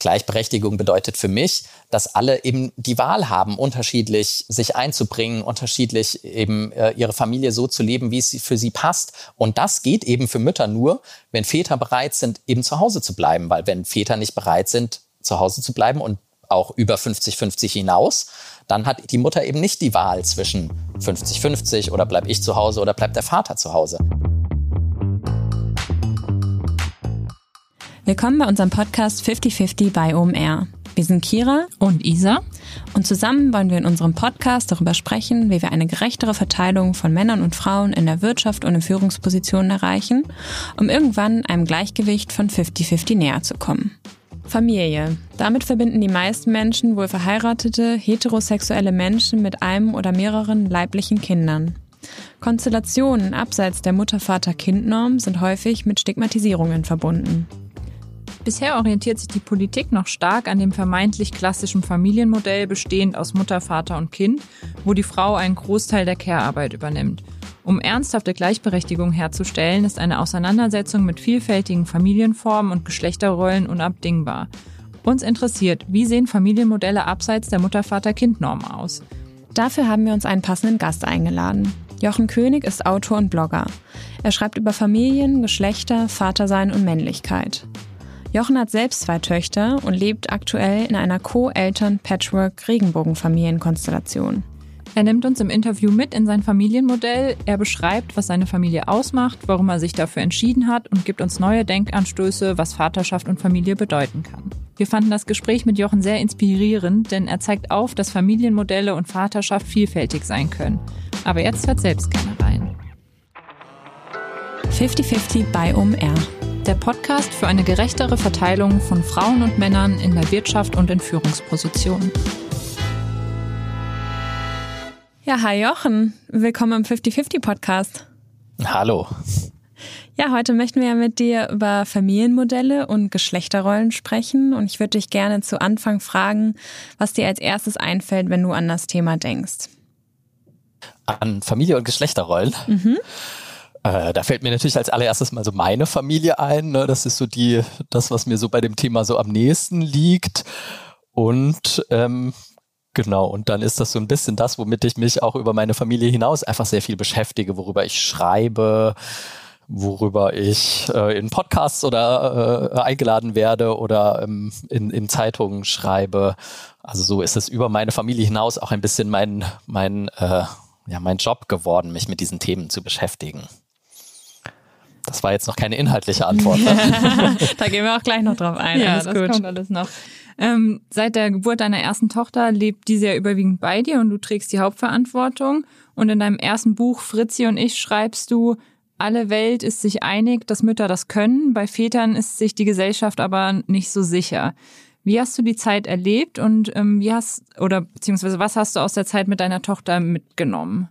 Gleichberechtigung bedeutet für mich, dass alle eben die Wahl haben, unterschiedlich sich einzubringen, unterschiedlich eben äh, ihre Familie so zu leben, wie es für sie passt. Und das geht eben für Mütter nur, wenn Väter bereit sind, eben zu Hause zu bleiben. Weil wenn Väter nicht bereit sind, zu Hause zu bleiben und auch über 50-50 hinaus, dann hat die Mutter eben nicht die Wahl zwischen 50-50 oder bleib ich zu Hause oder bleibt der Vater zu Hause. Willkommen bei unserem Podcast 50-50 bei OMR. Wir sind Kira und Isa und zusammen wollen wir in unserem Podcast darüber sprechen, wie wir eine gerechtere Verteilung von Männern und Frauen in der Wirtschaft und in Führungspositionen erreichen, um irgendwann einem Gleichgewicht von 50-50 näher zu kommen. Familie. Damit verbinden die meisten Menschen wohl verheiratete, heterosexuelle Menschen mit einem oder mehreren leiblichen Kindern. Konstellationen abseits der Mutter-Vater-Kind-Norm sind häufig mit Stigmatisierungen verbunden. Bisher orientiert sich die Politik noch stark an dem vermeintlich klassischen Familienmodell bestehend aus Mutter, Vater und Kind, wo die Frau einen Großteil der Care-Arbeit übernimmt. Um ernsthafte Gleichberechtigung herzustellen, ist eine Auseinandersetzung mit vielfältigen Familienformen und Geschlechterrollen unabdingbar. Uns interessiert, wie sehen Familienmodelle abseits der Mutter-Vater-Kind-Norm aus? Dafür haben wir uns einen passenden Gast eingeladen. Jochen König ist Autor und Blogger. Er schreibt über Familien, Geschlechter, Vatersein und Männlichkeit. Jochen hat selbst zwei Töchter und lebt aktuell in einer Co-Eltern-Patchwork-Regenbogenfamilienkonstellation. Er nimmt uns im Interview mit in sein Familienmodell. Er beschreibt, was seine Familie ausmacht, warum er sich dafür entschieden hat und gibt uns neue Denkanstöße, was Vaterschaft und Familie bedeuten kann. Wir fanden das Gespräch mit Jochen sehr inspirierend, denn er zeigt auf, dass Familienmodelle und Vaterschaft vielfältig sein können. Aber jetzt hört selbst gerne rein. 50-50 bei OMR der Podcast für eine gerechtere Verteilung von Frauen und Männern in der Wirtschaft und in Führungspositionen. Ja, hi Jochen, willkommen im 50-50 Podcast. Hallo. Ja, heute möchten wir ja mit dir über Familienmodelle und Geschlechterrollen sprechen und ich würde dich gerne zu Anfang fragen, was dir als erstes einfällt, wenn du an das Thema denkst. An Familie und Geschlechterrollen? Mhm. Äh, da fällt mir natürlich als allererstes mal so meine Familie ein. Ne? Das ist so die, das, was mir so bei dem Thema so am nächsten liegt. Und ähm, genau, und dann ist das so ein bisschen das, womit ich mich auch über meine Familie hinaus einfach sehr viel beschäftige, worüber ich schreibe, worüber ich äh, in Podcasts oder äh, eingeladen werde oder ähm, in, in Zeitungen schreibe. Also so ist es über meine Familie hinaus auch ein bisschen mein, mein, äh, ja, mein Job geworden, mich mit diesen Themen zu beschäftigen. Das war jetzt noch keine inhaltliche Antwort. Ne? da gehen wir auch gleich noch drauf ein. Ja, alles das gut. kommt alles noch. Ähm, seit der Geburt deiner ersten Tochter lebt diese ja überwiegend bei dir und du trägst die Hauptverantwortung. Und in deinem ersten Buch Fritzi und ich schreibst du, alle Welt ist sich einig, dass Mütter das können. Bei Vätern ist sich die Gesellschaft aber nicht so sicher. Wie hast du die Zeit erlebt und ähm, wie hast oder beziehungsweise was hast du aus der Zeit mit deiner Tochter mitgenommen?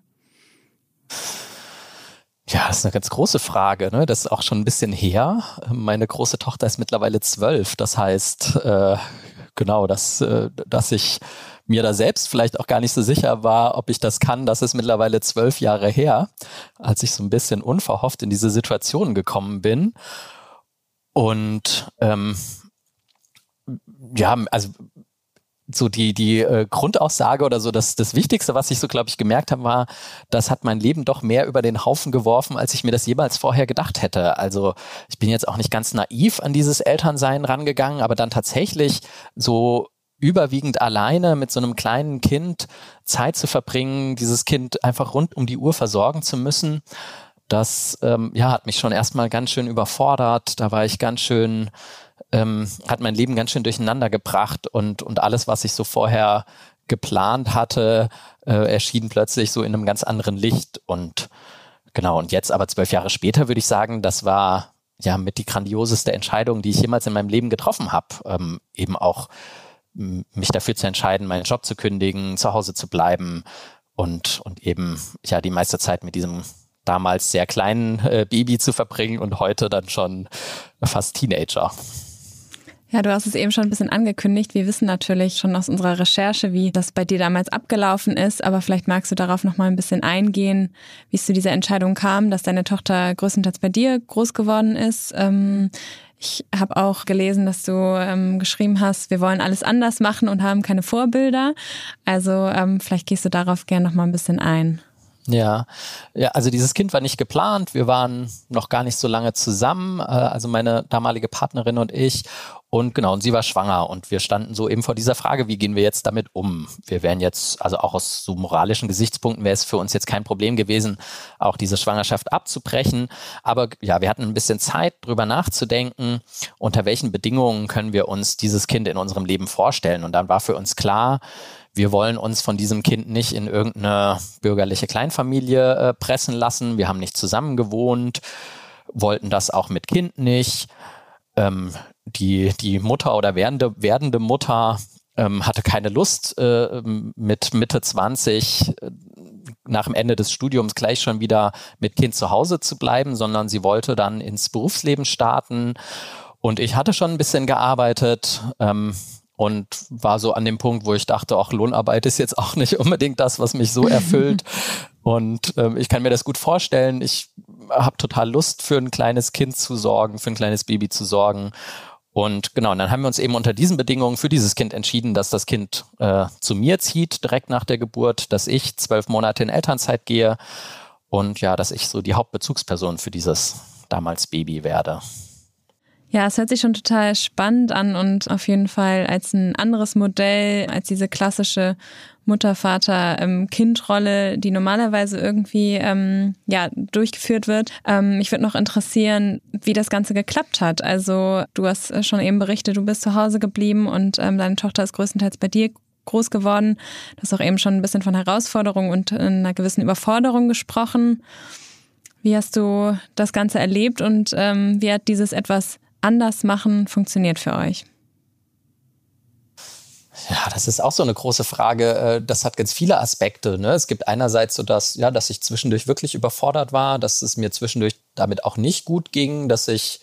Ja, das ist eine ganz große Frage. Ne? Das ist auch schon ein bisschen her. Meine große Tochter ist mittlerweile zwölf. Das heißt, äh, genau, dass, äh, dass ich mir da selbst vielleicht auch gar nicht so sicher war, ob ich das kann. Das ist mittlerweile zwölf Jahre her, als ich so ein bisschen unverhofft in diese Situation gekommen bin. Und ähm, ja, also so die, die äh, Grundaussage oder so, das, das Wichtigste, was ich so, glaube ich, gemerkt habe, war, das hat mein Leben doch mehr über den Haufen geworfen, als ich mir das jemals vorher gedacht hätte. Also ich bin jetzt auch nicht ganz naiv an dieses Elternsein rangegangen, aber dann tatsächlich so überwiegend alleine mit so einem kleinen Kind Zeit zu verbringen, dieses Kind einfach rund um die Uhr versorgen zu müssen, das ähm, ja, hat mich schon erstmal ganz schön überfordert. Da war ich ganz schön ähm, hat mein Leben ganz schön durcheinander gebracht und, und alles, was ich so vorher geplant hatte, äh, erschien plötzlich so in einem ganz anderen Licht. Und genau, und jetzt aber zwölf Jahre später würde ich sagen, das war ja mit die grandioseste Entscheidung, die ich jemals in meinem Leben getroffen habe. Ähm, eben auch mich dafür zu entscheiden, meinen Job zu kündigen, zu Hause zu bleiben und, und eben ja die meiste Zeit mit diesem damals sehr kleinen äh, Baby zu verbringen und heute dann schon fast Teenager. Ja, du hast es eben schon ein bisschen angekündigt. Wir wissen natürlich schon aus unserer Recherche, wie das bei dir damals abgelaufen ist, aber vielleicht magst du darauf noch mal ein bisschen eingehen, wie es zu dieser Entscheidung kam, dass deine Tochter größtenteils bei dir groß geworden ist. Ähm, Ich habe auch gelesen, dass du ähm, geschrieben hast, wir wollen alles anders machen und haben keine Vorbilder. Also ähm, vielleicht gehst du darauf gerne noch mal ein bisschen ein. Ja, ja, also dieses Kind war nicht geplant. Wir waren noch gar nicht so lange zusammen, äh, also meine damalige Partnerin und ich. Und genau, und sie war schwanger und wir standen so eben vor dieser Frage, wie gehen wir jetzt damit um? Wir wären jetzt, also auch aus so moralischen Gesichtspunkten wäre es für uns jetzt kein Problem gewesen, auch diese Schwangerschaft abzubrechen. Aber ja, wir hatten ein bisschen Zeit, drüber nachzudenken, unter welchen Bedingungen können wir uns dieses Kind in unserem Leben vorstellen. Und dann war für uns klar, wir wollen uns von diesem Kind nicht in irgendeine bürgerliche Kleinfamilie äh, pressen lassen. Wir haben nicht zusammen gewohnt, wollten das auch mit Kind nicht. Ähm, die, die Mutter oder werdende, werdende Mutter ähm, hatte keine Lust, äh, mit Mitte 20 äh, nach dem Ende des Studiums gleich schon wieder mit Kind zu Hause zu bleiben, sondern sie wollte dann ins Berufsleben starten. Und ich hatte schon ein bisschen gearbeitet. Ähm, und war so an dem Punkt, wo ich dachte, auch Lohnarbeit ist jetzt auch nicht unbedingt das, was mich so erfüllt. und ähm, ich kann mir das gut vorstellen. Ich habe total Lust, für ein kleines Kind zu sorgen, für ein kleines Baby zu sorgen. Und genau, und dann haben wir uns eben unter diesen Bedingungen für dieses Kind entschieden, dass das Kind äh, zu mir zieht, direkt nach der Geburt, dass ich zwölf Monate in Elternzeit gehe und ja, dass ich so die Hauptbezugsperson für dieses damals Baby werde. Ja, es hört sich schon total spannend an und auf jeden Fall als ein anderes Modell, als diese klassische Mutter-Vater-Kind-Rolle, die normalerweise irgendwie ähm, ja, durchgeführt wird. Ähm, mich würde noch interessieren, wie das Ganze geklappt hat. Also du hast schon eben berichtet, du bist zu Hause geblieben und ähm, deine Tochter ist größtenteils bei dir groß geworden. Du hast auch eben schon ein bisschen von Herausforderungen und einer gewissen Überforderung gesprochen. Wie hast du das Ganze erlebt und ähm, wie hat dieses etwas anders machen funktioniert für euch? Ja, das ist auch so eine große Frage. Äh, das hat ganz viele Aspekte. Ne? Es gibt einerseits so, dass, ja, dass ich zwischendurch wirklich überfordert war, dass es mir zwischendurch damit auch nicht gut ging, dass ich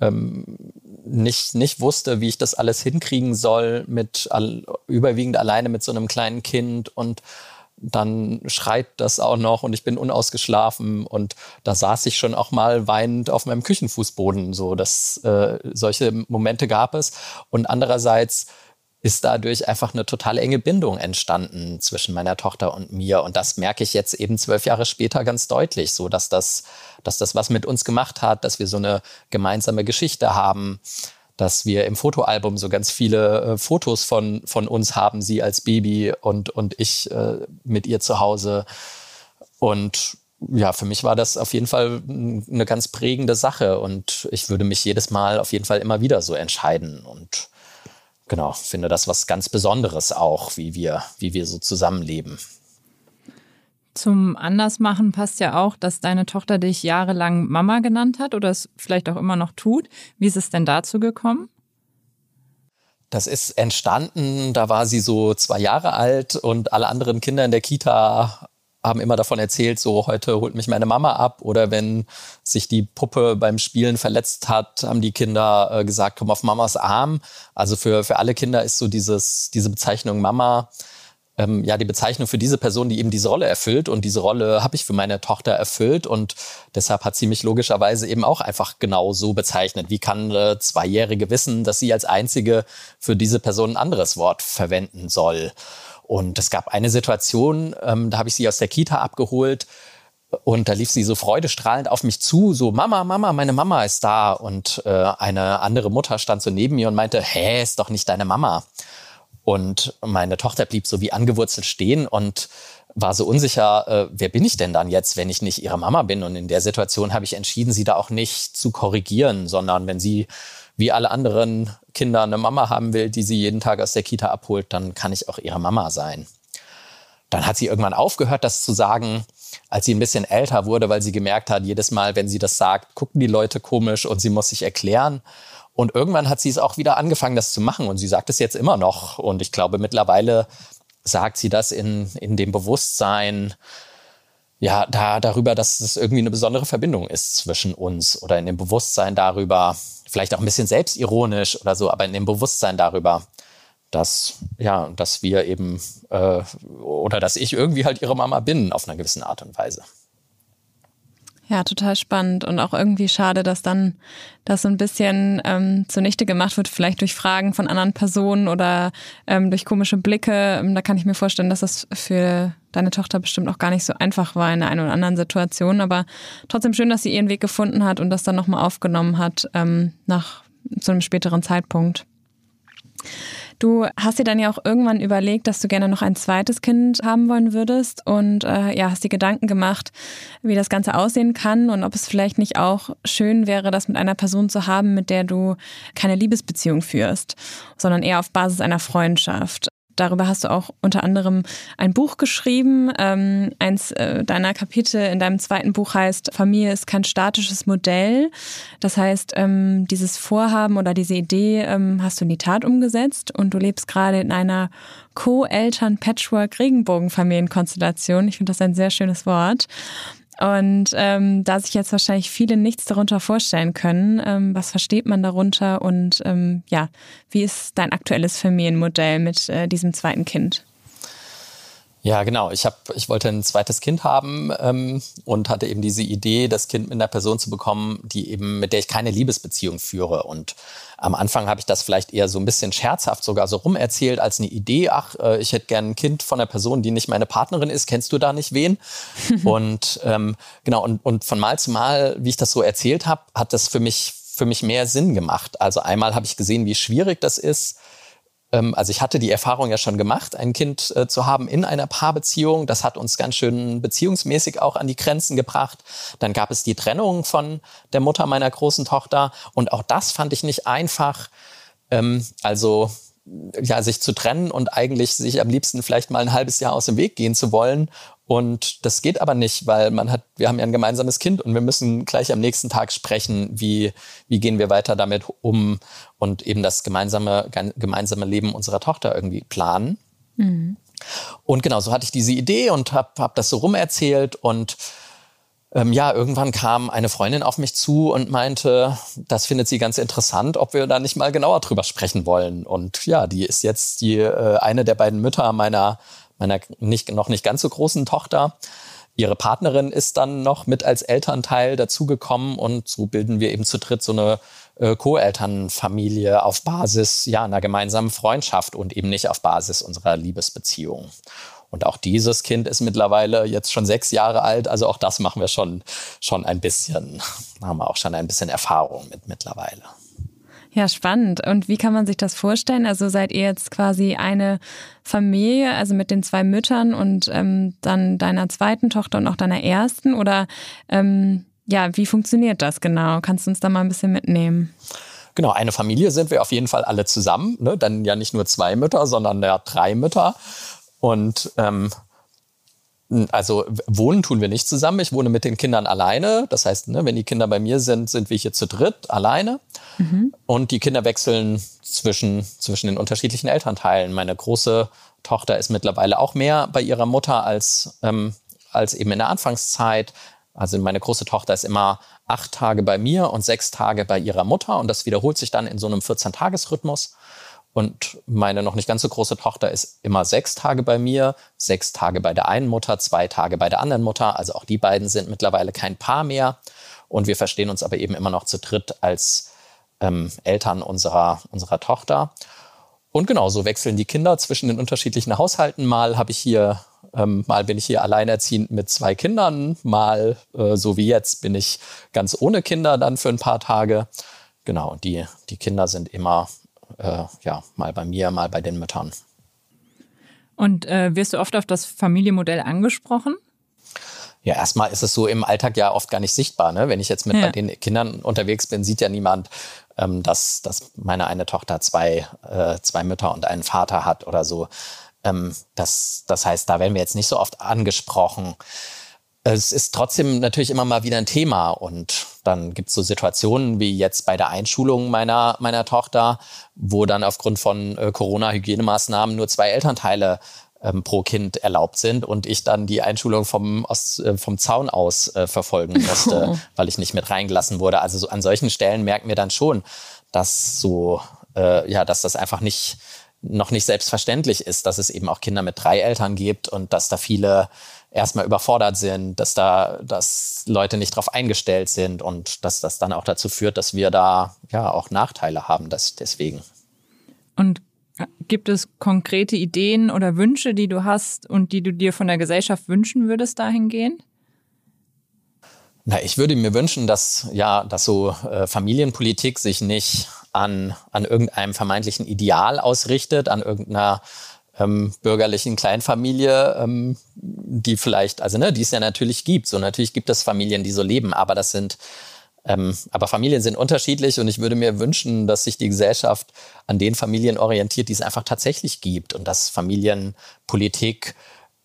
ähm, nicht, nicht wusste, wie ich das alles hinkriegen soll, mit all, überwiegend alleine mit so einem kleinen Kind und dann schreit das auch noch und ich bin unausgeschlafen und da saß ich schon auch mal weinend auf meinem Küchenfußboden. So, dass äh, solche Momente gab es. Und andererseits ist dadurch einfach eine total enge Bindung entstanden zwischen meiner Tochter und mir. Und das merke ich jetzt eben zwölf Jahre später ganz deutlich, so dass das, dass das was mit uns gemacht hat, dass wir so eine gemeinsame Geschichte haben dass wir im Fotoalbum so ganz viele äh, Fotos von, von uns haben, sie als Baby und, und ich äh, mit ihr zu Hause. Und ja, für mich war das auf jeden Fall eine ganz prägende Sache und ich würde mich jedes Mal auf jeden Fall immer wieder so entscheiden und genau, finde das was ganz Besonderes auch, wie wir, wie wir so zusammenleben. Zum Andersmachen passt ja auch, dass deine Tochter dich jahrelang Mama genannt hat oder es vielleicht auch immer noch tut. Wie ist es denn dazu gekommen? Das ist entstanden, da war sie so zwei Jahre alt und alle anderen Kinder in der Kita haben immer davon erzählt, so heute holt mich meine Mama ab oder wenn sich die Puppe beim Spielen verletzt hat, haben die Kinder äh, gesagt, komm auf Mamas Arm. Also für, für alle Kinder ist so dieses, diese Bezeichnung Mama ähm, ja die Bezeichnung für diese Person, die eben diese Rolle erfüllt. Und diese Rolle habe ich für meine Tochter erfüllt und deshalb hat sie mich logischerweise eben auch einfach genau so bezeichnet. Wie kann eine Zweijährige wissen, dass sie als einzige für diese Person ein anderes Wort verwenden soll? Und es gab eine Situation, ähm, da habe ich sie aus der Kita abgeholt. Und da lief sie so freudestrahlend auf mich zu, so Mama, Mama, meine Mama ist da. Und äh, eine andere Mutter stand so neben mir und meinte, hä, ist doch nicht deine Mama. Und meine Tochter blieb so wie angewurzelt stehen und war so unsicher, äh, wer bin ich denn dann jetzt, wenn ich nicht ihre Mama bin? Und in der Situation habe ich entschieden, sie da auch nicht zu korrigieren, sondern wenn sie wie alle anderen Kinder eine Mama haben will, die sie jeden Tag aus der Kita abholt, dann kann ich auch ihre Mama sein. Dann hat sie irgendwann aufgehört, das zu sagen, als sie ein bisschen älter wurde, weil sie gemerkt hat, jedes Mal, wenn sie das sagt, gucken die Leute komisch und sie muss sich erklären. Und irgendwann hat sie es auch wieder angefangen, das zu machen. Und sie sagt es jetzt immer noch. Und ich glaube, mittlerweile sagt sie das in, in dem Bewusstsein, ja, da, darüber, dass es irgendwie eine besondere Verbindung ist zwischen uns oder in dem Bewusstsein darüber, vielleicht auch ein bisschen selbstironisch oder so, aber in dem Bewusstsein darüber, dass, ja, dass wir eben, äh, oder dass ich irgendwie halt ihre Mama bin auf einer gewissen Art und Weise. Ja, total spannend und auch irgendwie schade, dass dann das so ein bisschen ähm, zunichte gemacht wird, vielleicht durch Fragen von anderen Personen oder ähm, durch komische Blicke. Ähm, da kann ich mir vorstellen, dass das für deine Tochter bestimmt auch gar nicht so einfach war in der einen oder anderen Situation. Aber trotzdem schön, dass sie ihren Weg gefunden hat und das dann nochmal aufgenommen hat ähm, nach zu einem späteren Zeitpunkt. Du hast dir dann ja auch irgendwann überlegt, dass du gerne noch ein zweites Kind haben wollen würdest und äh, ja, hast dir Gedanken gemacht, wie das Ganze aussehen kann und ob es vielleicht nicht auch schön wäre, das mit einer Person zu haben, mit der du keine Liebesbeziehung führst, sondern eher auf Basis einer Freundschaft. Darüber hast du auch unter anderem ein Buch geschrieben. Ähm, eins äh, deiner Kapitel in deinem zweiten Buch heißt Familie ist kein statisches Modell. Das heißt, ähm, dieses Vorhaben oder diese Idee ähm, hast du in die Tat umgesetzt und du lebst gerade in einer Co-Eltern-Patchwork-Regenbogen-Familienkonstellation. Ich finde das ein sehr schönes Wort. Und ähm, da sich jetzt wahrscheinlich viele nichts darunter vorstellen können, ähm, was versteht man darunter und ähm, ja, wie ist dein aktuelles Familienmodell mit äh, diesem zweiten Kind? Ja, genau. Ich habe, ich wollte ein zweites Kind haben ähm, und hatte eben diese Idee, das Kind mit einer Person zu bekommen, die eben mit der ich keine Liebesbeziehung führe. Und am Anfang habe ich das vielleicht eher so ein bisschen scherzhaft sogar so rumerzählt als eine Idee. Ach, äh, ich hätte gern ein Kind von einer Person, die nicht meine Partnerin ist. Kennst du da nicht wen? und ähm, genau und und von Mal zu Mal, wie ich das so erzählt habe, hat das für mich für mich mehr Sinn gemacht. Also einmal habe ich gesehen, wie schwierig das ist also ich hatte die Erfahrung ja schon gemacht, ein Kind äh, zu haben in einer Paarbeziehung. Das hat uns ganz schön beziehungsmäßig auch an die Grenzen gebracht. Dann gab es die Trennung von der Mutter meiner großen Tochter. Und auch das fand ich nicht einfach. Ähm, also ja, sich zu trennen und eigentlich sich am liebsten vielleicht mal ein halbes Jahr aus dem Weg gehen zu wollen und das geht aber nicht, weil man hat, wir haben ja ein gemeinsames Kind und wir müssen gleich am nächsten Tag sprechen, wie, wie gehen wir weiter damit um und eben das gemeinsame, gemeinsame Leben unserer Tochter irgendwie planen. Mhm. Und genau, so hatte ich diese Idee und habe hab das so rumerzählt und ähm, ja, irgendwann kam eine Freundin auf mich zu und meinte, das findet sie ganz interessant, ob wir da nicht mal genauer drüber sprechen wollen. Und ja, die ist jetzt die äh, eine der beiden Mütter meiner meiner nicht, noch nicht ganz so großen Tochter. Ihre Partnerin ist dann noch mit als Elternteil dazugekommen und so bilden wir eben zu dritt so eine äh, Co-Elternfamilie auf Basis ja einer gemeinsamen Freundschaft und eben nicht auf Basis unserer Liebesbeziehung. Und auch dieses Kind ist mittlerweile jetzt schon sechs Jahre alt, also auch das machen wir schon, schon ein bisschen, haben wir auch schon ein bisschen Erfahrung mit mittlerweile. Ja, spannend. Und wie kann man sich das vorstellen? Also seid ihr jetzt quasi eine Familie, also mit den zwei Müttern und ähm, dann deiner zweiten Tochter und auch deiner ersten? Oder ähm, ja, wie funktioniert das genau? Kannst du uns da mal ein bisschen mitnehmen? Genau, eine Familie sind wir auf jeden Fall alle zusammen. Ne? Dann ja nicht nur zwei Mütter, sondern ja drei Mütter. Und ähm, also wohnen tun wir nicht zusammen. Ich wohne mit den Kindern alleine. Das heißt, ne, wenn die Kinder bei mir sind, sind wir hier zu dritt alleine. Mhm. Und die Kinder wechseln zwischen, zwischen den unterschiedlichen Elternteilen. Meine große Tochter ist mittlerweile auch mehr bei ihrer Mutter als, ähm, als eben in der Anfangszeit. Also meine große Tochter ist immer acht Tage bei mir und sechs Tage bei ihrer Mutter. Und das wiederholt sich dann in so einem 14-Tages-Rhythmus. Und meine noch nicht ganz so große Tochter ist immer sechs Tage bei mir, sechs Tage bei der einen Mutter, zwei Tage bei der anderen Mutter. Also auch die beiden sind mittlerweile kein Paar mehr. Und wir verstehen uns aber eben immer noch zu dritt als ähm, Eltern unserer, unserer Tochter. Und genau, so wechseln die Kinder zwischen den unterschiedlichen Haushalten. Mal habe ich hier, ähm, mal bin ich hier alleinerziehend mit zwei Kindern, mal äh, so wie jetzt bin ich ganz ohne Kinder dann für ein paar Tage. Genau, die, die Kinder sind immer äh, ja, mal bei mir, mal bei den Müttern. Und äh, wirst du oft auf das Familienmodell angesprochen? Ja, erstmal ist es so im Alltag ja oft gar nicht sichtbar. Ne? Wenn ich jetzt mit ja. bei den Kindern unterwegs bin, sieht ja niemand, ähm, dass, dass meine eine Tochter zwei, äh, zwei Mütter und einen Vater hat oder so. Ähm, das, das heißt, da werden wir jetzt nicht so oft angesprochen es ist trotzdem natürlich immer mal wieder ein Thema und dann gibt es so Situationen wie jetzt bei der Einschulung meiner, meiner Tochter, wo dann aufgrund von äh, Corona-Hygienemaßnahmen nur zwei Elternteile ähm, pro Kind erlaubt sind und ich dann die Einschulung vom, aus, äh, vom Zaun aus äh, verfolgen musste, oh. weil ich nicht mit reingelassen wurde. Also so an solchen Stellen merken wir dann schon, dass so, äh, ja, dass das einfach nicht, noch nicht selbstverständlich ist, dass es eben auch Kinder mit drei Eltern gibt und dass da viele erstmal überfordert sind, dass da, dass Leute nicht darauf eingestellt sind und dass das dann auch dazu führt, dass wir da ja auch Nachteile haben, das deswegen. Und gibt es konkrete Ideen oder Wünsche, die du hast und die du dir von der Gesellschaft wünschen würdest dahingehend? Na, ich würde mir wünschen, dass ja, dass so äh, Familienpolitik sich nicht an, an irgendeinem vermeintlichen Ideal ausrichtet, an irgendeiner ähm, bürgerlichen Kleinfamilie, ähm, die vielleicht, also ne, die es ja natürlich gibt. So natürlich gibt es Familien, die so leben, aber das sind, ähm, aber Familien sind unterschiedlich und ich würde mir wünschen, dass sich die Gesellschaft an den Familien orientiert, die es einfach tatsächlich gibt und dass Familienpolitik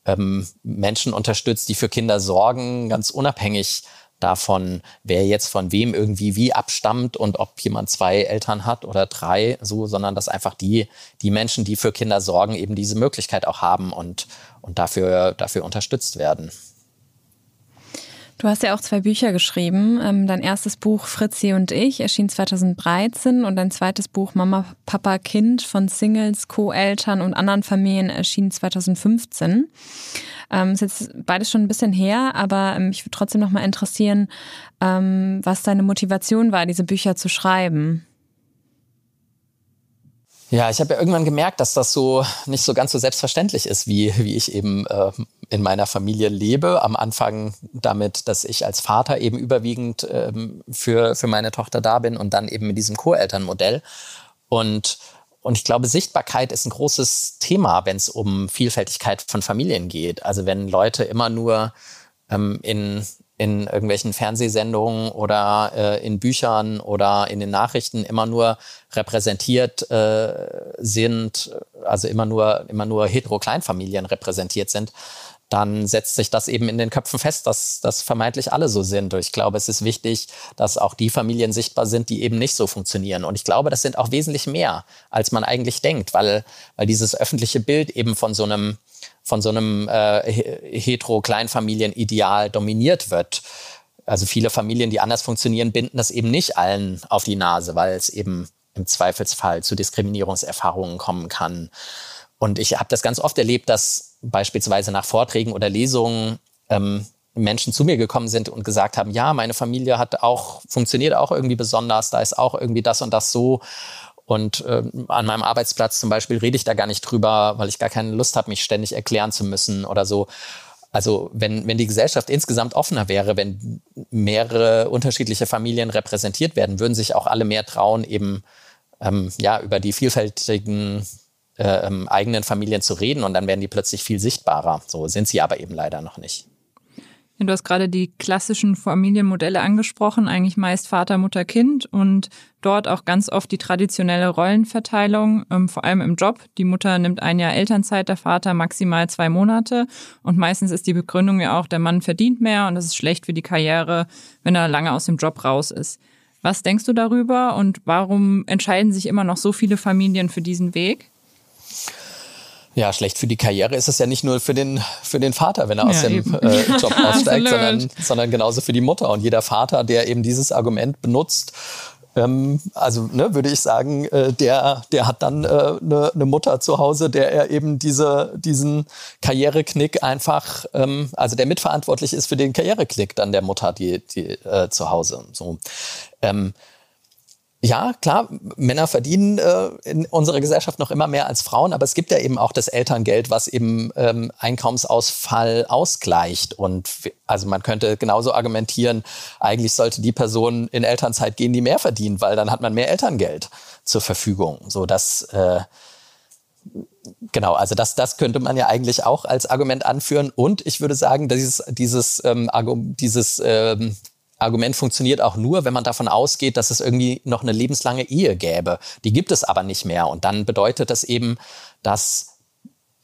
ähm, Menschen unterstützt, die für Kinder sorgen, ganz unabhängig davon, wer jetzt von wem irgendwie wie abstammt und ob jemand zwei Eltern hat oder drei, so, sondern dass einfach die, die Menschen, die für Kinder sorgen, eben diese Möglichkeit auch haben und, und dafür, dafür unterstützt werden. Du hast ja auch zwei Bücher geschrieben. Ähm, dein erstes Buch Fritzi und ich erschien 2013 und dein zweites Buch Mama, Papa, Kind von Singles, Co-Eltern und anderen Familien erschien 2015. Ähm, ist jetzt beides schon ein bisschen her, aber ähm, mich würde trotzdem noch mal interessieren, ähm, was deine Motivation war, diese Bücher zu schreiben. Ja, ich habe ja irgendwann gemerkt, dass das so nicht so ganz so selbstverständlich ist, wie, wie ich eben äh, in meiner Familie lebe. Am Anfang damit, dass ich als Vater eben überwiegend ähm, für, für meine Tochter da bin und dann eben mit diesem Co-Elternmodell. Und und ich glaube, Sichtbarkeit ist ein großes Thema, wenn es um Vielfältigkeit von Familien geht. Also wenn Leute immer nur ähm, in, in irgendwelchen Fernsehsendungen oder äh, in Büchern oder in den Nachrichten immer nur repräsentiert äh, sind, also immer nur, immer nur hetero-Kleinfamilien repräsentiert sind, dann setzt sich das eben in den Köpfen fest, dass das vermeintlich alle so sind. Und ich glaube, es ist wichtig, dass auch die Familien sichtbar sind, die eben nicht so funktionieren. Und ich glaube, das sind auch wesentlich mehr, als man eigentlich denkt, weil, weil dieses öffentliche Bild eben von so einem, von so einem äh, hetero-Kleinfamilienideal dominiert wird. Also viele Familien, die anders funktionieren, binden das eben nicht allen auf die Nase, weil es eben im Zweifelsfall zu Diskriminierungserfahrungen kommen kann. Und ich habe das ganz oft erlebt, dass beispielsweise nach Vorträgen oder Lesungen ähm, Menschen zu mir gekommen sind und gesagt haben, ja, meine Familie hat auch, funktioniert auch irgendwie besonders, da ist auch irgendwie das und das so. Und ähm, an meinem Arbeitsplatz zum Beispiel rede ich da gar nicht drüber, weil ich gar keine Lust habe, mich ständig erklären zu müssen oder so. Also wenn, wenn die Gesellschaft insgesamt offener wäre, wenn mehrere unterschiedliche Familien repräsentiert werden, würden sich auch alle mehr trauen, eben ähm, ja über die vielfältigen äh, ähm, eigenen Familien zu reden und dann werden die plötzlich viel sichtbarer. So sind sie aber eben leider noch nicht. Du hast gerade die klassischen Familienmodelle angesprochen, eigentlich meist Vater, Mutter, Kind und dort auch ganz oft die traditionelle Rollenverteilung, ähm, vor allem im Job. Die Mutter nimmt ein Jahr Elternzeit, der Vater maximal zwei Monate und meistens ist die Begründung ja auch, der Mann verdient mehr und das ist schlecht für die Karriere, wenn er lange aus dem Job raus ist. Was denkst du darüber und warum entscheiden sich immer noch so viele Familien für diesen Weg? Ja, schlecht für die Karriere ist es ja nicht nur für den, für den Vater, wenn er ja, aus dem äh, Job aussteigt, sondern, sondern genauso für die Mutter. Und jeder Vater, der eben dieses Argument benutzt, ähm, also ne, würde ich sagen, äh, der, der hat dann eine äh, ne, ne Mutter zu Hause, der er eben diese, diesen Karriereknick einfach, ähm, also der mitverantwortlich ist für den Karriereknick dann der Mutter, die, die äh, zu Hause. So. Ähm, ja, klar, Männer verdienen äh, in unserer Gesellschaft noch immer mehr als Frauen, aber es gibt ja eben auch das Elterngeld, was eben ähm, Einkommensausfall ausgleicht. Und also man könnte genauso argumentieren, eigentlich sollte die Person in Elternzeit gehen, die mehr verdient, weil dann hat man mehr Elterngeld zur Verfügung. So dass äh, genau, also das, das könnte man ja eigentlich auch als Argument anführen. Und ich würde sagen, dieses, dieses, ähm, dieses ähm, Argument funktioniert auch nur, wenn man davon ausgeht, dass es irgendwie noch eine lebenslange Ehe gäbe. Die gibt es aber nicht mehr. Und dann bedeutet das eben, dass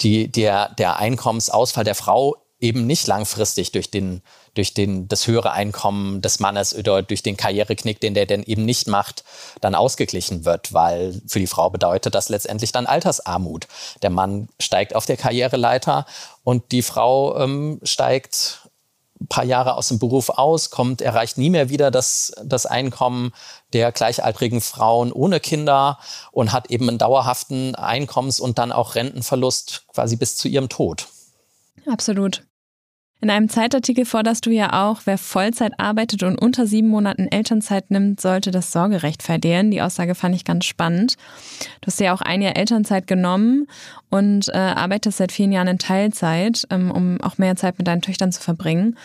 die, der, der Einkommensausfall der Frau eben nicht langfristig durch den, durch den, das höhere Einkommen des Mannes oder durch den Karriereknick, den der denn eben nicht macht, dann ausgeglichen wird, weil für die Frau bedeutet das letztendlich dann Altersarmut. Der Mann steigt auf der Karriereleiter und die Frau ähm, steigt ein paar Jahre aus dem Beruf aus, kommt, erreicht nie mehr wieder das, das Einkommen der gleichaltrigen Frauen ohne Kinder und hat eben einen dauerhaften Einkommens- und dann auch Rentenverlust quasi bis zu ihrem Tod. Absolut. In einem Zeitartikel forderst du ja auch, wer Vollzeit arbeitet und unter sieben Monaten Elternzeit nimmt, sollte das Sorgerecht verlieren. Die Aussage fand ich ganz spannend. Du hast ja auch ein Jahr Elternzeit genommen und äh, arbeitest seit vielen Jahren in Teilzeit, ähm, um auch mehr Zeit mit deinen Töchtern zu verbringen.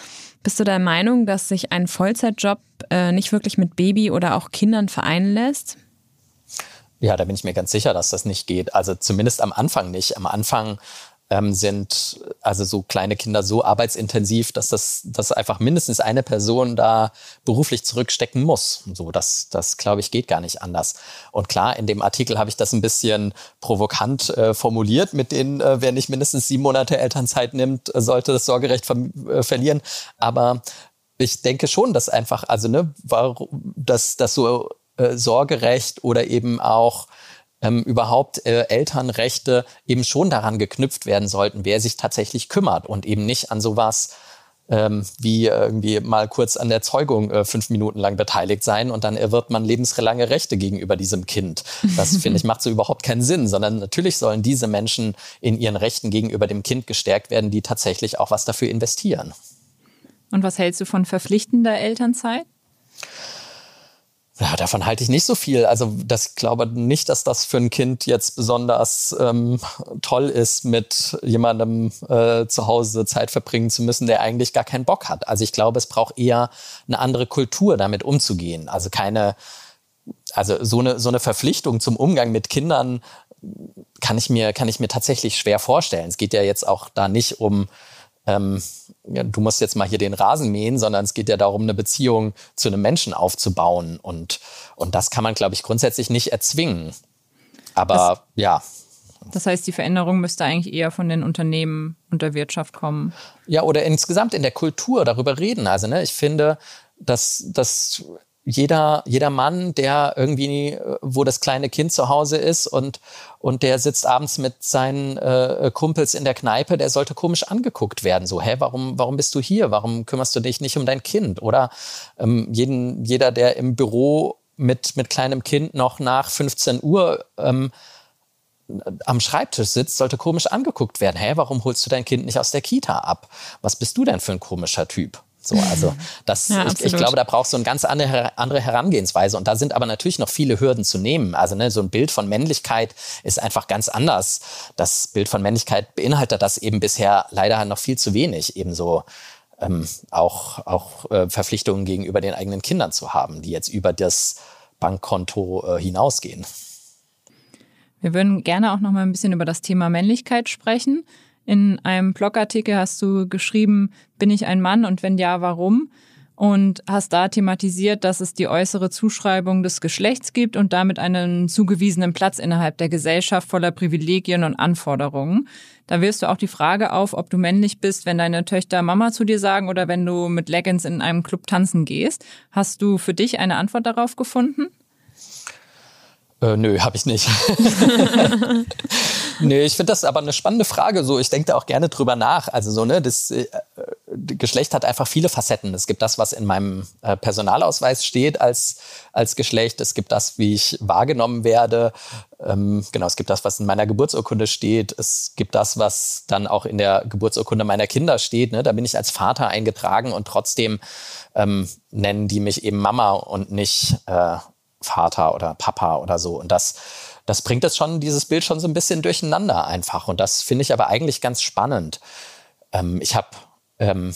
Bist du der Meinung, dass sich ein Vollzeitjob äh, nicht wirklich mit Baby oder auch Kindern vereinen lässt? Ja, da bin ich mir ganz sicher, dass das nicht geht. Also zumindest am Anfang nicht. Am Anfang ähm, sind also so kleine Kinder so arbeitsintensiv, dass das dass einfach mindestens eine Person da beruflich zurückstecken muss. So, das, das glaube ich geht gar nicht anders. Und klar, in dem Artikel habe ich das ein bisschen provokant äh, formuliert, mit denen, äh, wer nicht mindestens sieben Monate Elternzeit nimmt, äh, sollte das Sorgerecht ver äh, verlieren. Aber ich denke schon, dass einfach, also ne, warum, dass das so äh, Sorgerecht oder eben auch ähm, überhaupt äh, Elternrechte eben schon daran geknüpft werden sollten, wer sich tatsächlich kümmert und eben nicht an sowas ähm, wie irgendwie mal kurz an der Zeugung äh, fünf Minuten lang beteiligt sein und dann erwirbt man lebenslange Rechte gegenüber diesem Kind. Das finde ich macht so überhaupt keinen Sinn, sondern natürlich sollen diese Menschen in ihren Rechten gegenüber dem Kind gestärkt werden, die tatsächlich auch was dafür investieren. Und was hältst du von verpflichtender Elternzeit? Ja, davon halte ich nicht so viel. Also das glaube nicht, dass das für ein Kind jetzt besonders ähm, toll ist, mit jemandem äh, zu Hause Zeit verbringen zu müssen, der eigentlich gar keinen Bock hat. Also ich glaube, es braucht eher eine andere Kultur, damit umzugehen. Also keine, also so eine so eine Verpflichtung zum Umgang mit Kindern kann ich mir kann ich mir tatsächlich schwer vorstellen. Es geht ja jetzt auch da nicht um ähm, ja, du musst jetzt mal hier den Rasen mähen, sondern es geht ja darum, eine Beziehung zu einem Menschen aufzubauen. Und, und das kann man, glaube ich, grundsätzlich nicht erzwingen. Aber das, ja. Das heißt, die Veränderung müsste eigentlich eher von den Unternehmen und der Wirtschaft kommen. Ja, oder insgesamt in der Kultur darüber reden. Also, ne, ich finde, dass, dass jeder, jeder Mann, der irgendwie, wo das kleine Kind zu Hause ist und, und der sitzt abends mit seinen äh, Kumpels in der Kneipe, der sollte komisch angeguckt werden. So, hä, warum, warum bist du hier? Warum kümmerst du dich nicht um dein Kind? Oder ähm, jeden, jeder, der im Büro mit, mit kleinem Kind noch nach 15 Uhr ähm, am Schreibtisch sitzt, sollte komisch angeguckt werden. Hä, warum holst du dein Kind nicht aus der Kita ab? Was bist du denn für ein komischer Typ? So, also das, ja, ich, ich, glaube, da brauchst du eine ganz andere, andere Herangehensweise. Und da sind aber natürlich noch viele Hürden zu nehmen. Also ne, so ein Bild von Männlichkeit ist einfach ganz anders. Das Bild von Männlichkeit beinhaltet das eben bisher leider noch viel zu wenig. Ebenso ähm, auch, auch äh, Verpflichtungen gegenüber den eigenen Kindern zu haben, die jetzt über das Bankkonto äh, hinausgehen. Wir würden gerne auch noch mal ein bisschen über das Thema Männlichkeit sprechen. In einem Blogartikel hast du geschrieben, bin ich ein Mann und wenn ja, warum? Und hast da thematisiert, dass es die äußere Zuschreibung des Geschlechts gibt und damit einen zugewiesenen Platz innerhalb der Gesellschaft voller Privilegien und Anforderungen. Da wirst du auch die Frage auf, ob du männlich bist, wenn deine Töchter Mama zu dir sagen oder wenn du mit Leggings in einem Club tanzen gehst. Hast du für dich eine Antwort darauf gefunden? Äh, nö, habe ich nicht. nee, ich finde das aber eine spannende Frage. So, ich denke da auch gerne drüber nach. Also so, ne, das äh, Geschlecht hat einfach viele Facetten. Es gibt das, was in meinem äh, Personalausweis steht als, als Geschlecht. Es gibt das, wie ich wahrgenommen werde. Ähm, genau, es gibt das, was in meiner Geburtsurkunde steht. Es gibt das, was dann auch in der Geburtsurkunde meiner Kinder steht. Ne? Da bin ich als Vater eingetragen und trotzdem ähm, nennen die mich eben Mama und nicht äh, Vater oder Papa oder so. Und das, das bringt das schon, dieses Bild schon so ein bisschen durcheinander einfach. Und das finde ich aber eigentlich ganz spannend. Ähm, ich habe ähm,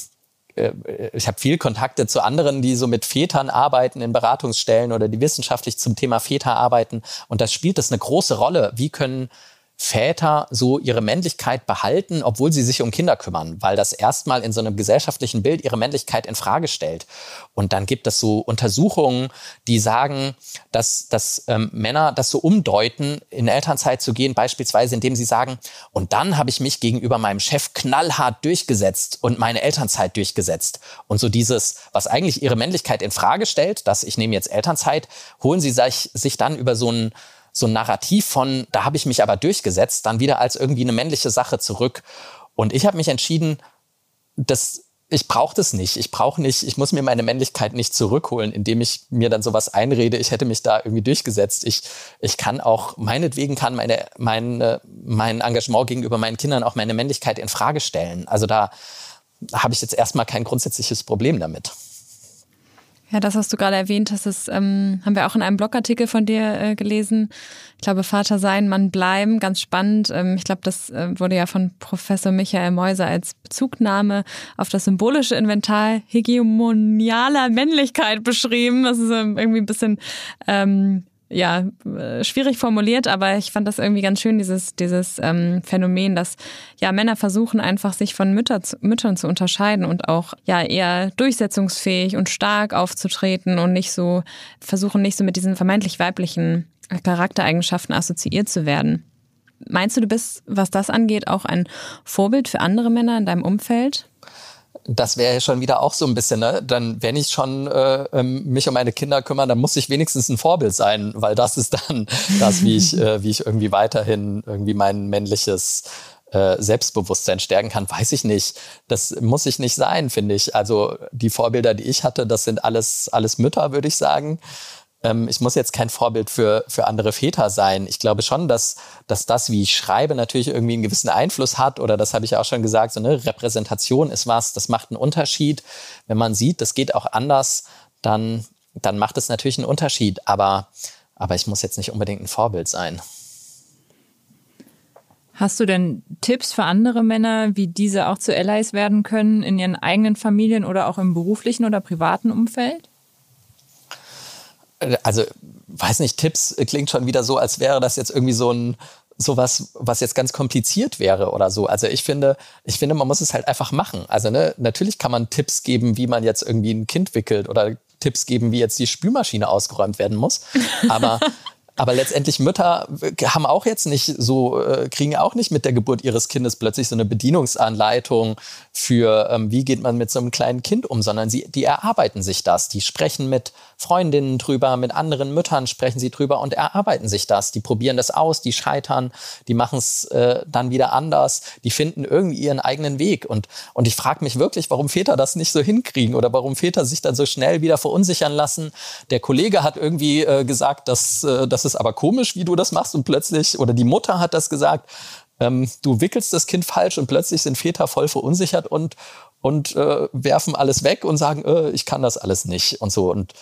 äh, ich habe viel Kontakte zu anderen, die so mit Vätern arbeiten in Beratungsstellen oder die wissenschaftlich zum Thema Väter arbeiten. Und da spielt das eine große Rolle. Wie können Väter so ihre Männlichkeit behalten, obwohl sie sich um Kinder kümmern, weil das erstmal in so einem gesellschaftlichen Bild ihre Männlichkeit in Frage stellt. Und dann gibt es so Untersuchungen, die sagen, dass, dass ähm, Männer das so umdeuten, in Elternzeit zu gehen, beispielsweise indem sie sagen, und dann habe ich mich gegenüber meinem Chef knallhart durchgesetzt und meine Elternzeit durchgesetzt. Und so dieses, was eigentlich ihre Männlichkeit in Frage stellt, dass ich nehme jetzt Elternzeit, holen sie sich, sich dann über so ein so ein Narrativ von, da habe ich mich aber durchgesetzt, dann wieder als irgendwie eine männliche Sache zurück. Und ich habe mich entschieden, dass ich brauche das nicht. Ich brauche nicht, ich muss mir meine Männlichkeit nicht zurückholen, indem ich mir dann sowas einrede, ich hätte mich da irgendwie durchgesetzt. Ich, ich kann auch, meinetwegen kann meine, mein, mein Engagement gegenüber meinen Kindern auch meine Männlichkeit in Frage stellen. Also da, habe ich jetzt erstmal kein grundsätzliches Problem damit. Ja, das hast du gerade erwähnt, das ist, ähm, haben wir auch in einem Blogartikel von dir äh, gelesen. Ich glaube, Vater sein, Mann bleiben, ganz spannend. Ähm, ich glaube, das äh, wurde ja von Professor Michael Meuser als Bezugnahme auf das symbolische Inventar hegemonialer Männlichkeit beschrieben. Das ist ähm, irgendwie ein bisschen ähm, ja, äh, schwierig formuliert, aber ich fand das irgendwie ganz schön, dieses, dieses ähm, Phänomen, dass ja Männer versuchen einfach sich von Mütter zu, Müttern zu unterscheiden und auch ja eher durchsetzungsfähig und stark aufzutreten und nicht so, versuchen nicht so mit diesen vermeintlich weiblichen Charaktereigenschaften assoziiert zu werden. Meinst du, du bist, was das angeht, auch ein Vorbild für andere Männer in deinem Umfeld? Das wäre ja schon wieder auch so ein bisschen, ne? Dann, wenn ich schon äh, ähm, mich um meine Kinder kümmere, dann muss ich wenigstens ein Vorbild sein, weil das ist dann das, wie ich, äh, wie ich irgendwie weiterhin irgendwie mein männliches äh, Selbstbewusstsein stärken kann, weiß ich nicht. Das muss ich nicht sein, finde ich. Also die Vorbilder, die ich hatte, das sind alles, alles Mütter, würde ich sagen ähm, ich muss jetzt kein Vorbild für, für andere Väter sein. Ich glaube schon, dass, dass das, wie ich schreibe, natürlich irgendwie einen gewissen Einfluss hat. Oder das habe ich auch schon gesagt, so eine Repräsentation ist was, das macht einen Unterschied. Wenn man sieht, das geht auch anders, dann, dann macht es natürlich einen Unterschied. Aber, aber ich muss jetzt nicht unbedingt ein Vorbild sein. Hast du denn Tipps für andere Männer, wie diese auch zu Allies werden können in ihren eigenen Familien oder auch im beruflichen oder privaten Umfeld? Also weiß nicht, Tipps klingt schon wieder so, als wäre das jetzt irgendwie so ein sowas, was jetzt ganz kompliziert wäre oder so. Also ich finde, ich finde, man muss es halt einfach machen. Also ne, natürlich kann man Tipps geben, wie man jetzt irgendwie ein Kind wickelt oder Tipps geben, wie jetzt die Spülmaschine ausgeräumt werden muss. Aber Aber letztendlich Mütter haben auch jetzt nicht so, äh, kriegen auch nicht mit der Geburt ihres Kindes plötzlich so eine Bedienungsanleitung für, ähm, wie geht man mit so einem kleinen Kind um, sondern sie, die erarbeiten sich das. Die sprechen mit Freundinnen drüber, mit anderen Müttern sprechen sie drüber und erarbeiten sich das. Die probieren das aus, die scheitern, die machen es äh, dann wieder anders, die finden irgendwie ihren eigenen Weg. Und, und ich frage mich wirklich, warum Väter das nicht so hinkriegen oder warum Väter sich dann so schnell wieder verunsichern lassen. Der Kollege hat irgendwie äh, gesagt, dass, äh, das ist aber komisch, wie du das machst und plötzlich, oder die Mutter hat das gesagt, ähm, du wickelst das Kind falsch und plötzlich sind Väter voll verunsichert und, und äh, werfen alles weg und sagen, äh, ich kann das alles nicht und so. Und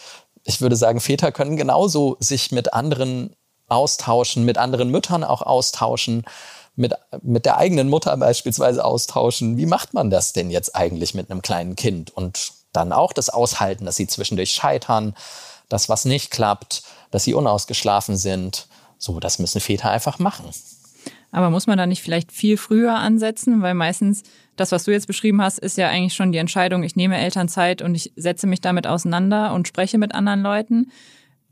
ich würde sagen, Väter können genauso sich mit anderen austauschen, mit anderen Müttern auch austauschen, mit, mit der eigenen Mutter beispielsweise austauschen. Wie macht man das denn jetzt eigentlich mit einem kleinen Kind? Und dann auch das Aushalten, dass sie zwischendurch scheitern, dass was nicht klappt, dass sie unausgeschlafen sind. So, das müssen Väter einfach machen. Aber muss man da nicht vielleicht viel früher ansetzen? Weil meistens das, was du jetzt beschrieben hast, ist ja eigentlich schon die Entscheidung, ich nehme Elternzeit und ich setze mich damit auseinander und spreche mit anderen Leuten.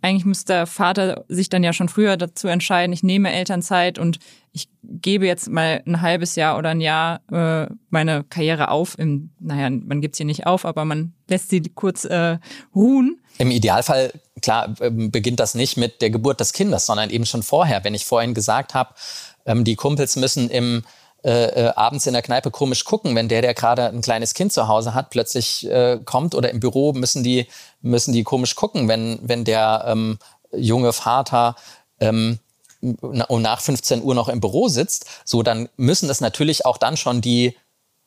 Eigentlich muss der Vater sich dann ja schon früher dazu entscheiden, ich nehme Elternzeit und ich gebe jetzt mal ein halbes Jahr oder ein Jahr äh, meine Karriere auf. Im, naja, man gibt sie nicht auf, aber man lässt sie kurz äh, ruhen. Im Idealfall klar ähm, beginnt das nicht mit der Geburt des Kindes, sondern eben schon vorher. Wenn ich vorhin gesagt habe, ähm, die Kumpels müssen im äh, äh, abends in der Kneipe komisch gucken, wenn der, der gerade ein kleines Kind zu Hause hat, plötzlich äh, kommt oder im Büro müssen die müssen die komisch gucken, wenn wenn der ähm, junge Vater ähm, um nach 15 Uhr noch im Büro sitzt, so dann müssen das natürlich auch dann schon die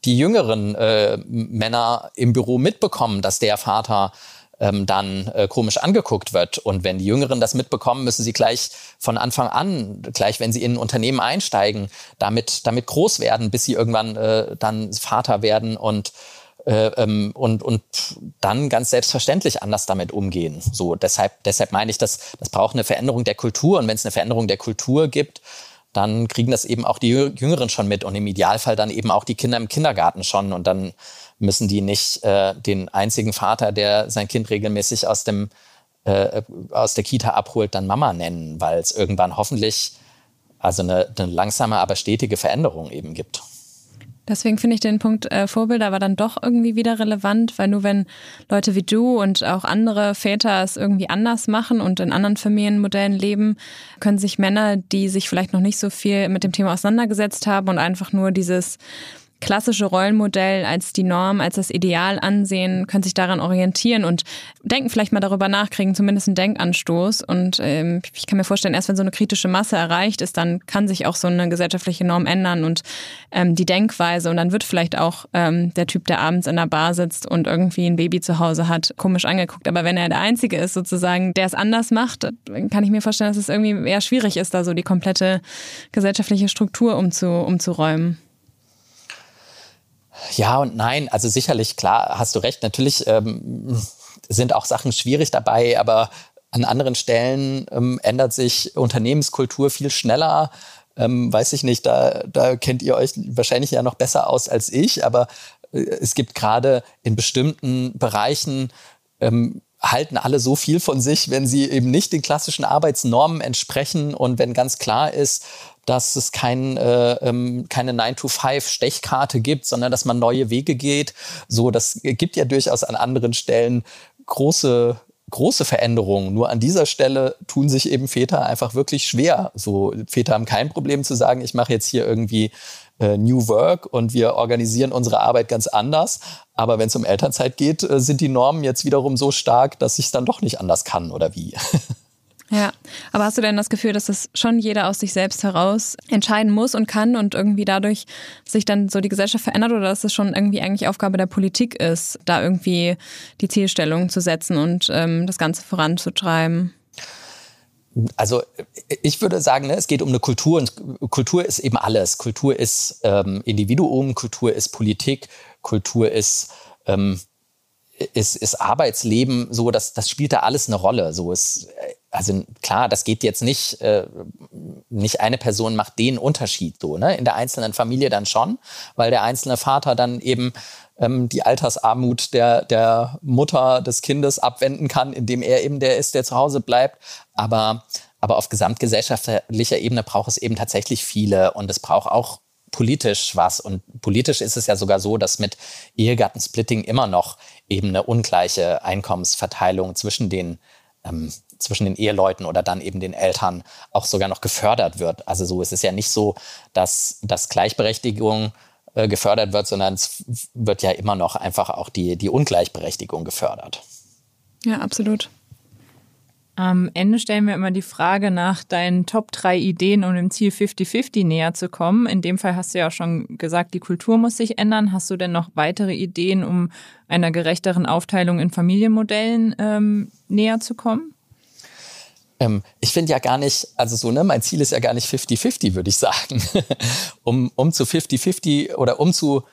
die jüngeren äh, Männer im Büro mitbekommen, dass der Vater ähm, dann äh, komisch angeguckt wird. Und wenn die Jüngeren das mitbekommen, müssen sie gleich von Anfang an, gleich wenn sie in ein Unternehmen einsteigen, damit, damit groß werden, bis sie irgendwann äh, dann Vater werden und äh, ähm, und, und dann ganz selbstverständlich anders damit umgehen. So, deshalb, deshalb meine ich, dass das braucht eine Veränderung der Kultur. Und wenn es eine Veränderung der Kultur gibt, dann kriegen das eben auch die Jüngeren schon mit und im Idealfall dann eben auch die Kinder im Kindergarten schon. Und dann müssen die nicht äh, den einzigen Vater, der sein Kind regelmäßig aus dem äh, aus der Kita abholt, dann Mama nennen, weil es irgendwann hoffentlich also eine, eine langsame, aber stetige Veränderung eben gibt. Deswegen finde ich den Punkt äh, Vorbilder aber dann doch irgendwie wieder relevant, weil nur wenn Leute wie du und auch andere Väter es irgendwie anders machen und in anderen Familienmodellen leben, können sich Männer, die sich vielleicht noch nicht so viel mit dem Thema auseinandergesetzt haben und einfach nur dieses klassische Rollenmodell als die Norm, als das Ideal ansehen, können sich daran orientieren und denken vielleicht mal darüber nach, kriegen zumindest einen Denkanstoß. Und ähm, ich kann mir vorstellen, erst wenn so eine kritische Masse erreicht ist, dann kann sich auch so eine gesellschaftliche Norm ändern und ähm, die Denkweise. Und dann wird vielleicht auch ähm, der Typ, der abends in der Bar sitzt und irgendwie ein Baby zu Hause hat, komisch angeguckt. Aber wenn er der Einzige ist, sozusagen, der es anders macht, kann ich mir vorstellen, dass es irgendwie eher schwierig ist, da so die komplette gesellschaftliche Struktur umzu, umzuräumen. Ja und nein. Also sicherlich, klar, hast du recht. Natürlich ähm, sind auch Sachen schwierig dabei, aber an anderen Stellen ähm, ändert sich Unternehmenskultur viel schneller. Ähm, weiß ich nicht, da, da kennt ihr euch wahrscheinlich ja noch besser aus als ich, aber äh, es gibt gerade in bestimmten Bereichen ähm, halten alle so viel von sich, wenn sie eben nicht den klassischen Arbeitsnormen entsprechen und wenn ganz klar ist, dass es kein, äh, ähm, keine 9-to-5-Stechkarte gibt, sondern dass man neue Wege geht. So, das gibt ja durchaus an anderen Stellen große große Veränderungen. Nur an dieser Stelle tun sich eben Väter einfach wirklich schwer. So Väter haben kein Problem zu sagen, ich mache jetzt hier irgendwie äh, New Work und wir organisieren unsere Arbeit ganz anders. Aber wenn es um Elternzeit geht, äh, sind die Normen jetzt wiederum so stark, dass ich es dann doch nicht anders kann oder wie. Ja, aber hast du denn das Gefühl, dass das schon jeder aus sich selbst heraus entscheiden muss und kann und irgendwie dadurch sich dann so die Gesellschaft verändert oder dass es schon irgendwie eigentlich Aufgabe der Politik ist, da irgendwie die Zielstellung zu setzen und ähm, das Ganze voranzutreiben? Also ich würde sagen, ne, es geht um eine Kultur und Kultur ist eben alles. Kultur ist ähm, Individuum, Kultur ist Politik, Kultur ist ähm, ist, ist Arbeitsleben so, das, das spielt da alles eine Rolle. So ist, also klar, das geht jetzt nicht, äh, nicht eine Person macht den Unterschied so, ne? In der einzelnen Familie dann schon, weil der einzelne Vater dann eben ähm, die Altersarmut der, der Mutter des Kindes abwenden kann, indem er eben der ist, der zu Hause bleibt. Aber, aber auf gesamtgesellschaftlicher Ebene braucht es eben tatsächlich viele und es braucht auch politisch was. Und politisch ist es ja sogar so, dass mit Ehegattensplitting immer noch eben eine ungleiche Einkommensverteilung zwischen den ähm, zwischen den Eheleuten oder dann eben den Eltern auch sogar noch gefördert wird. Also so ist es ja nicht so, dass, dass Gleichberechtigung äh, gefördert wird, sondern es wird ja immer noch einfach auch die, die Ungleichberechtigung gefördert. Ja, absolut. Am Ende stellen wir immer die Frage nach deinen Top 3 Ideen, um dem Ziel 50-50 näher zu kommen. In dem Fall hast du ja auch schon gesagt, die Kultur muss sich ändern. Hast du denn noch weitere Ideen, um einer gerechteren Aufteilung in Familienmodellen ähm, näher zu kommen? Ähm, ich finde ja gar nicht, also so, ne, mein Ziel ist ja gar nicht 50-50, würde ich sagen. um, um zu 50-50 oder um zu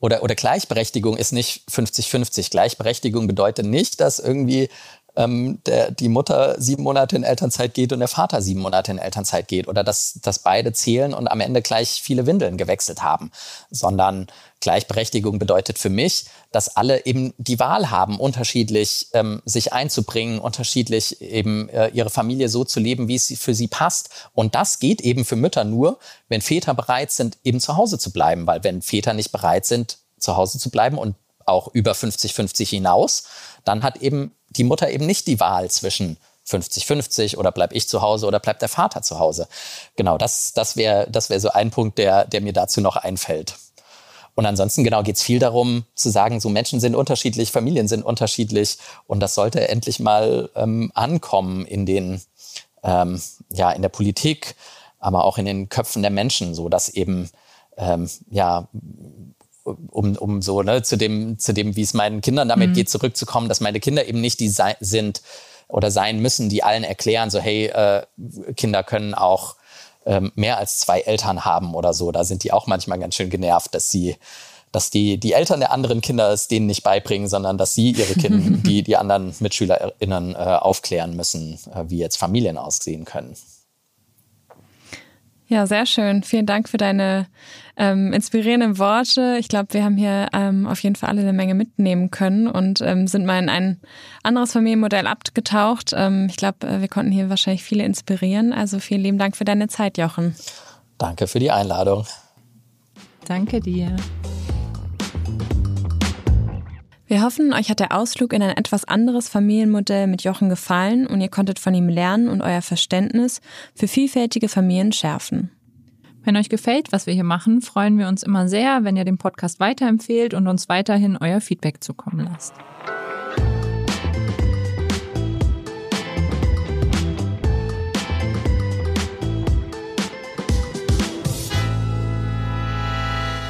oder, oder Gleichberechtigung ist nicht 50-50. Gleichberechtigung bedeutet nicht, dass irgendwie ähm, der, die Mutter sieben Monate in Elternzeit geht und der Vater sieben Monate in Elternzeit geht oder dass, dass beide zählen und am Ende gleich viele Windeln gewechselt haben, sondern Gleichberechtigung bedeutet für mich, dass alle eben die Wahl haben, unterschiedlich ähm, sich einzubringen, unterschiedlich eben äh, ihre Familie so zu leben, wie es für sie passt. Und das geht eben für Mütter nur, wenn Väter bereit sind, eben zu Hause zu bleiben, weil wenn Väter nicht bereit sind, zu Hause zu bleiben und auch über 50-50 hinaus, dann hat eben die Mutter eben nicht die Wahl zwischen 50-50 oder bleib ich zu Hause oder bleibt der Vater zu Hause. Genau, das, das wäre das wär so ein Punkt, der, der mir dazu noch einfällt. Und ansonsten genau geht es viel darum zu sagen, so Menschen sind unterschiedlich, Familien sind unterschiedlich und das sollte endlich mal ähm, ankommen in den ähm, ja in der Politik, aber auch in den Köpfen der Menschen, so dass eben ähm, ja um, um so ne, zu dem, zu dem, wie es meinen Kindern damit mhm. geht, zurückzukommen, dass meine Kinder eben nicht die sind oder sein müssen, die allen erklären, so hey, äh, Kinder können auch ähm, mehr als zwei Eltern haben oder so. Da sind die auch manchmal ganz schön genervt, dass sie dass die, die Eltern der anderen Kinder es denen nicht beibringen, sondern dass sie ihre Kinder, die, die anderen MitschülerInnen äh, aufklären müssen, äh, wie jetzt Familien aussehen können. Ja, sehr schön. Vielen Dank für deine ähm, inspirierenden Worte. Ich glaube, wir haben hier ähm, auf jeden Fall alle eine Menge mitnehmen können und ähm, sind mal in ein anderes Familienmodell abgetaucht. Ähm, ich glaube, äh, wir konnten hier wahrscheinlich viele inspirieren. Also vielen lieben Dank für deine Zeit, Jochen. Danke für die Einladung. Danke dir. Wir hoffen, euch hat der Ausflug in ein etwas anderes Familienmodell mit Jochen gefallen und ihr konntet von ihm lernen und euer Verständnis für vielfältige Familien schärfen. Wenn euch gefällt, was wir hier machen, freuen wir uns immer sehr, wenn ihr den Podcast weiterempfehlt und uns weiterhin euer Feedback zukommen lasst.